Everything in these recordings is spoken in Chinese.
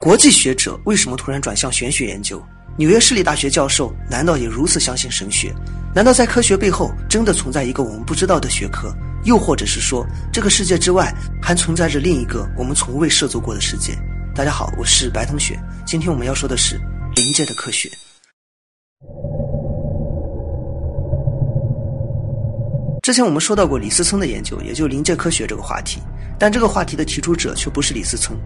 国际学者为什么突然转向玄学研究？纽约市立大学教授难道也如此相信神学？难道在科学背后真的存在一个我们不知道的学科？又或者是说，这个世界之外还存在着另一个我们从未涉足过的世界？大家好，我是白同学，今天我们要说的是临界的科学。之前我们说到过李思聪的研究，也就临界科学这个话题，但这个话题的提出者却不是李思聪。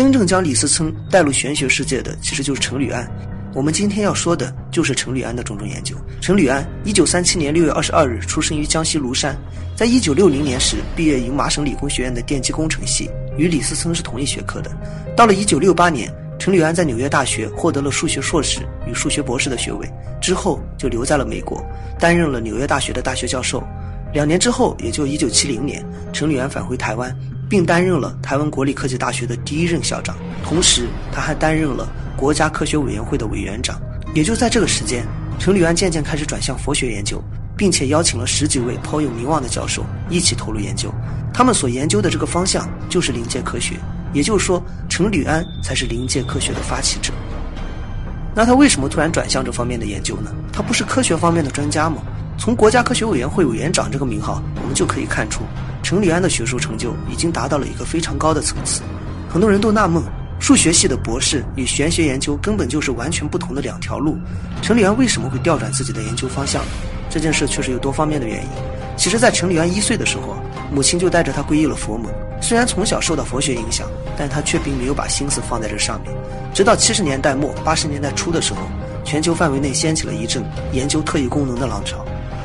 真正将李思聪带入玄学世界的，其实就是陈履安。我们今天要说的就是陈履安的种种研究。陈履安，一九三七年六月二十二日出生于江西庐山，在一九六零年时毕业于麻省理工学院的电机工程系，与李思聪是同一学科的。到了一九六八年，陈履安在纽约大学获得了数学硕士与数学博士的学位，之后就留在了美国，担任了纽约大学的大学教授。两年之后，也就一九七零年，陈履安返回台湾。并担任了台湾国立科技大学的第一任校长，同时他还担任了国家科学委员会的委员长。也就在这个时间，陈履安渐渐开始转向佛学研究，并且邀请了十几位颇有名望的教授一起投入研究。他们所研究的这个方向就是灵界科学，也就是说，陈履安才是灵界科学的发起者。那他为什么突然转向这方面的研究呢？他不是科学方面的专家吗？从国家科学委员会委员长这个名号，我们就可以看出。陈履安的学术成就已经达到了一个非常高的层次，很多人都纳闷，数学系的博士与玄学研究根本就是完全不同的两条路，陈履安为什么会调转自己的研究方向？这件事确实有多方面的原因。其实，在陈履安一岁的时候，母亲就带着他皈依了佛门。虽然从小受到佛学影响，但他却并没有把心思放在这上面。直到七十年代末、八十年代初的时候，全球范围内掀起了一阵研究特异功能的浪潮。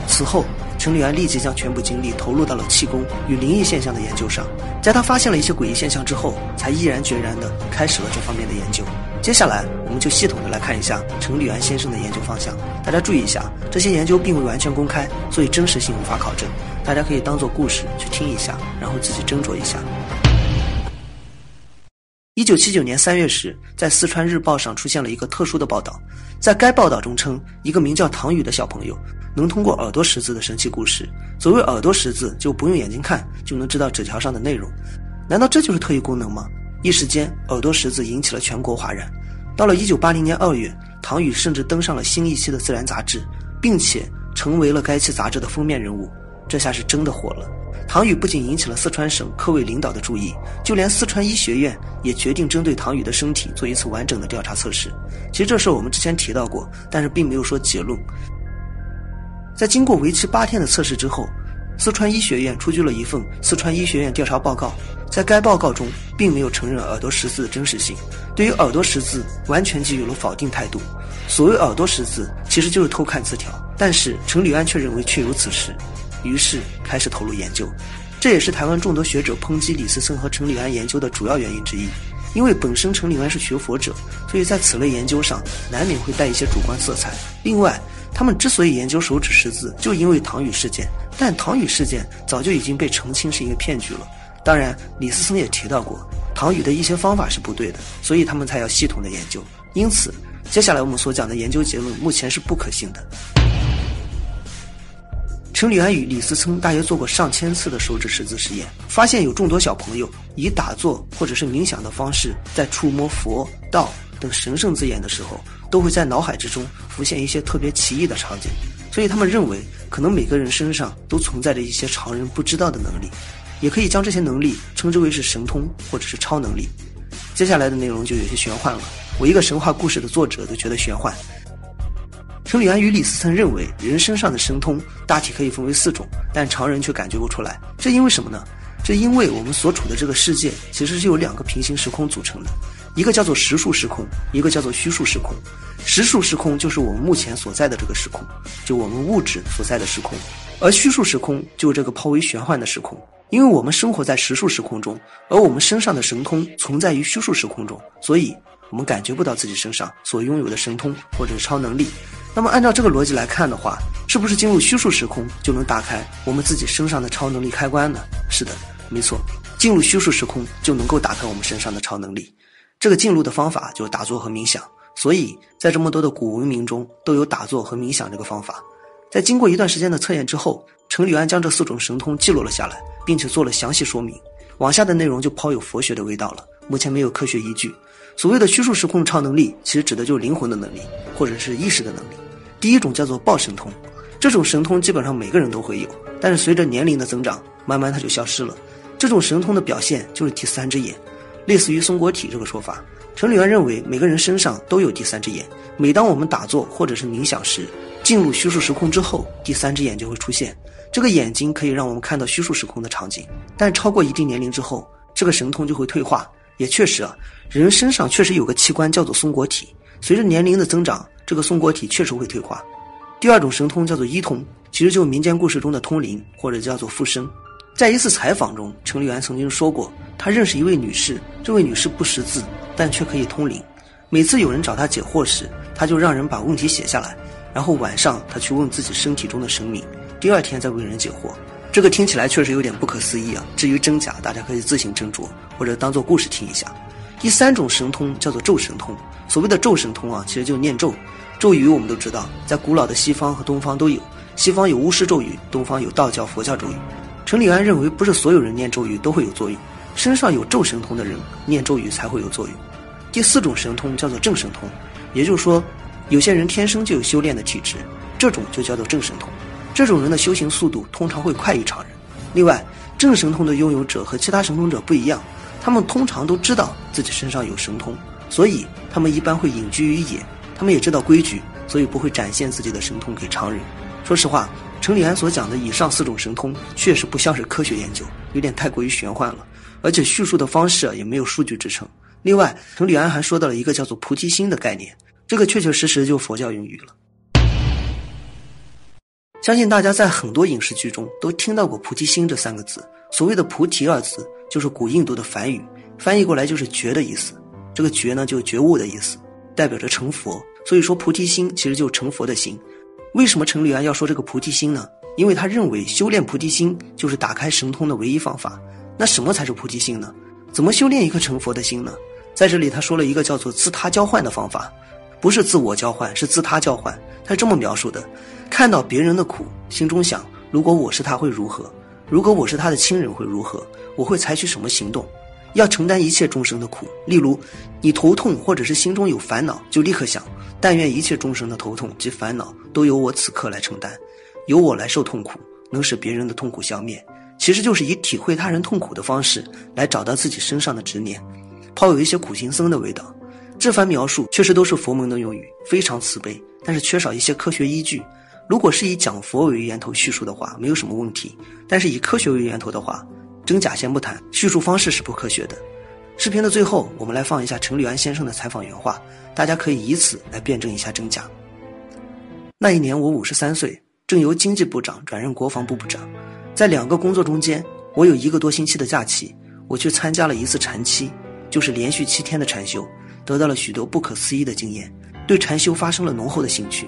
此后，陈履安立即将全部精力投入到了气功与灵异现象的研究上。在他发现了一些诡异现象之后，才毅然决然地开始了这方面的研究。接下来，我们就系统的来看一下陈履安先生的研究方向。大家注意一下，这些研究并未完全公开，所以真实性无法考证。大家可以当做故事去听一下，然后自己斟酌一下。一九七九年三月时，在四川日报上出现了一个特殊的报道，在该报道中称，一个名叫唐宇的小朋友。能通过耳朵识字的神奇故事。所谓耳朵识字，就不用眼睛看就能知道纸条上的内容。难道这就是特异功能吗？一时间，耳朵识字引起了全国哗然。到了一九八零年二月，唐宇甚至登上了新一期的《自然》杂志，并且成为了该期杂志的封面人物。这下是真的火了。唐宇不仅引起了四川省科委领导的注意，就连四川医学院也决定针对唐宇的身体做一次完整的调查测试。其实这事我们之前提到过，但是并没有说结论。在经过为期八天的测试之后，四川医学院出具了一份四川医学院调查报告。在该报告中，并没有承认耳朵识字的真实性，对于耳朵识字完全给予了否定态度。所谓耳朵识字，其实就是偷看字条。但是陈履安却认为确有此事，于是开始投入研究。这也是台湾众多学者抨击李思森和陈履安研究的主要原因之一。因为本身陈履安是学佛者，所以在此类研究上难免会带一些主观色彩。另外，他们之所以研究手指识字，就因为唐宇事件。但唐宇事件早就已经被澄清是一个骗局了。当然，李思聪也提到过，唐宇的一些方法是不对的，所以他们才要系统的研究。因此，接下来我们所讲的研究结论目前是不可信的。陈履安与李思聪大约做过上千次的手指识字实验，发现有众多小朋友以打坐或者是冥想的方式，在触摸佛道等神圣字眼的时候。都会在脑海之中浮现一些特别奇异的场景，所以他们认为可能每个人身上都存在着一些常人不知道的能力，也可以将这些能力称之为是神通或者是超能力。接下来的内容就有些玄幻了，我一个神话故事的作者都觉得玄幻。陈履安与李思聪认为，人身上的神通大体可以分为四种，但常人却感觉不出来，这因为什么呢？这因为我们所处的这个世界其实是由两个平行时空组成的。一个叫做实数时空，一个叫做虚数时空。实数时空就是我们目前所在的这个时空，就我们物质所在的时空；而虚数时空就是这个颇为玄幻的时空。因为我们生活在实数时空中，而我们身上的神通存在于虚数时空中，所以我们感觉不到自己身上所拥有的神通或者是超能力。那么按照这个逻辑来看的话，是不是进入虚数时空就能打开我们自己身上的超能力开关呢？是的，没错，进入虚数时空就能够打开我们身上的超能力。这个进入的方法就是打坐和冥想，所以在这么多的古文明中都有打坐和冥想这个方法。在经过一段时间的测验之后，陈履安将这四种神通记录了下来，并且做了详细说明。往下的内容就颇有佛学的味道了，目前没有科学依据。所谓的虚数时空超能力，其实指的就是灵魂的能力，或者是意识的能力。第一种叫做报神通，这种神通基本上每个人都会有，但是随着年龄的增长，慢慢它就消失了。这种神通的表现就是第三只眼，类似于松果体这个说法。程里安认为每个人身上都有第三只眼，每当我们打坐或者是冥想时，进入虚数时空之后，第三只眼就会出现。这个眼睛可以让我们看到虚数时空的场景，但超过一定年龄之后，这个神通就会退化。也确实啊，人身上确实有个器官叫做松果体，随着年龄的增长，这个松果体确实会退化。第二种神通叫做医通，其实就是民间故事中的通灵，或者叫做附身。在一次采访中，程立安曾经说过，他认识一位女士，这位女士不识字，但却可以通灵。每次有人找他解惑时，他就让人把问题写下来，然后晚上他去问自己身体中的神明。第二天再为人解惑，这个听起来确实有点不可思议啊。至于真假，大家可以自行斟酌，或者当做故事听一下。第三种神通叫做咒神通。所谓的咒神通啊，其实就念咒。咒语我们都知道，在古老的西方和东方都有。西方有巫师咒语，东方有道教、佛教咒语。陈立安认为，不是所有人念咒语都会有作用，身上有咒神通的人念咒语才会有作用。第四种神通叫做正神通，也就是说，有些人天生就有修炼的体质，这种就叫做正神通。这种人的修行速度通常会快于常人。另外，正神通的拥有者和其他神通者不一样，他们通常都知道自己身上有神通，所以他们一般会隐居于野。他们也知道规矩，所以不会展现自己的神通给常人。说实话，程立安所讲的以上四种神通确实不像是科学研究，有点太过于玄幻了，而且叙述的方式也没有数据支撑。另外，程立安还说到了一个叫做菩提心的概念，这个确确实实就佛教用语了。相信大家在很多影视剧中都听到过“菩提心”这三个字。所谓的“菩提”二字，就是古印度的梵语，翻译过来就是“觉”的意思。这个“觉”呢，就觉悟的意思，代表着成佛。所以说，菩提心其实就成佛的心。为什么程立安要说这个菩提心呢？因为他认为修炼菩提心就是打开神通的唯一方法。那什么才是菩提心呢？怎么修炼一颗成佛的心呢？在这里，他说了一个叫做自他交换的方法，不是自我交换，是自他交换。他是这么描述的。看到别人的苦，心中想：如果我是他会如何？如果我是他的亲人会如何？我会采取什么行动？要承担一切众生的苦。例如，你头痛或者是心中有烦恼，就立刻想：但愿一切众生的头痛及烦恼都由我此刻来承担，由我来受痛苦，能使别人的痛苦消灭。其实就是以体会他人痛苦的方式来找到自己身上的执念，颇有一些苦行僧的味道。这番描述确实都是佛门的用语，非常慈悲，但是缺少一些科学依据。如果是以讲佛为源头叙述的话，没有什么问题；但是以科学为源头的话，真假先不谈，叙述方式是不科学的。视频的最后，我们来放一下陈立安先生的采访原话，大家可以以此来辩证一下真假。那一年我五十三岁，正由经济部长转任国防部部长，在两个工作中间，我有一个多星期的假期，我去参加了一次禅期，就是连续七天的禅修，得到了许多不可思议的经验，对禅修发生了浓厚的兴趣。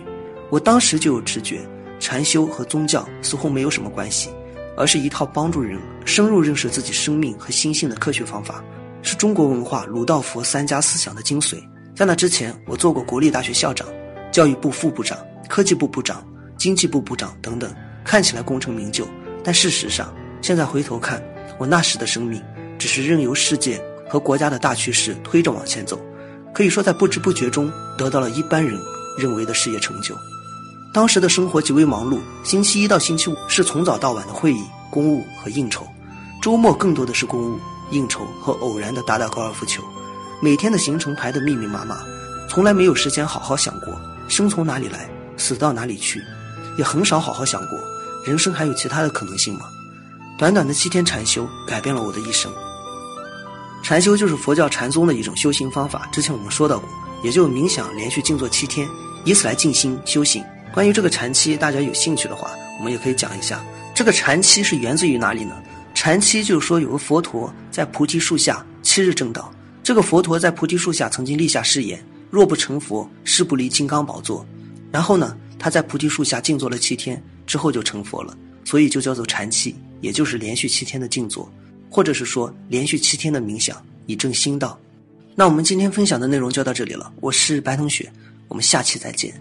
我当时就有直觉，禅修和宗教似乎没有什么关系，而是一套帮助人深入认识自己生命和心性的科学方法，是中国文化儒道佛三家思想的精髓。在那之前，我做过国立大学校长、教育部副部长、科技部部长、经济部部长等等，看起来功成名就。但事实上，现在回头看，我那时的生命只是任由世界和国家的大趋势推着往前走，可以说在不知不觉中得到了一般人认为的事业成就。当时的生活极为忙碌，星期一到星期五是从早到晚的会议、公务和应酬，周末更多的是公务、应酬和偶然的打打高尔夫球。每天的行程排得密密麻麻，从来没有时间好好想过生从哪里来，死到哪里去，也很少好好想过人生还有其他的可能性吗？短短的七天禅修改变了我的一生。禅修就是佛教禅宗的一种修行方法，之前我们说到过，也就冥想连续静坐七天，以此来静心修行。关于这个禅期，大家有兴趣的话，我们也可以讲一下。这个禅期是源自于哪里呢？禅期就是说有个佛陀在菩提树下七日正道。这个佛陀在菩提树下曾经立下誓言，若不成佛，誓不离金刚宝座。然后呢，他在菩提树下静坐了七天，之后就成佛了，所以就叫做禅期，也就是连续七天的静坐，或者是说连续七天的冥想，以正心道。那我们今天分享的内容就到这里了，我是白同学，我们下期再见。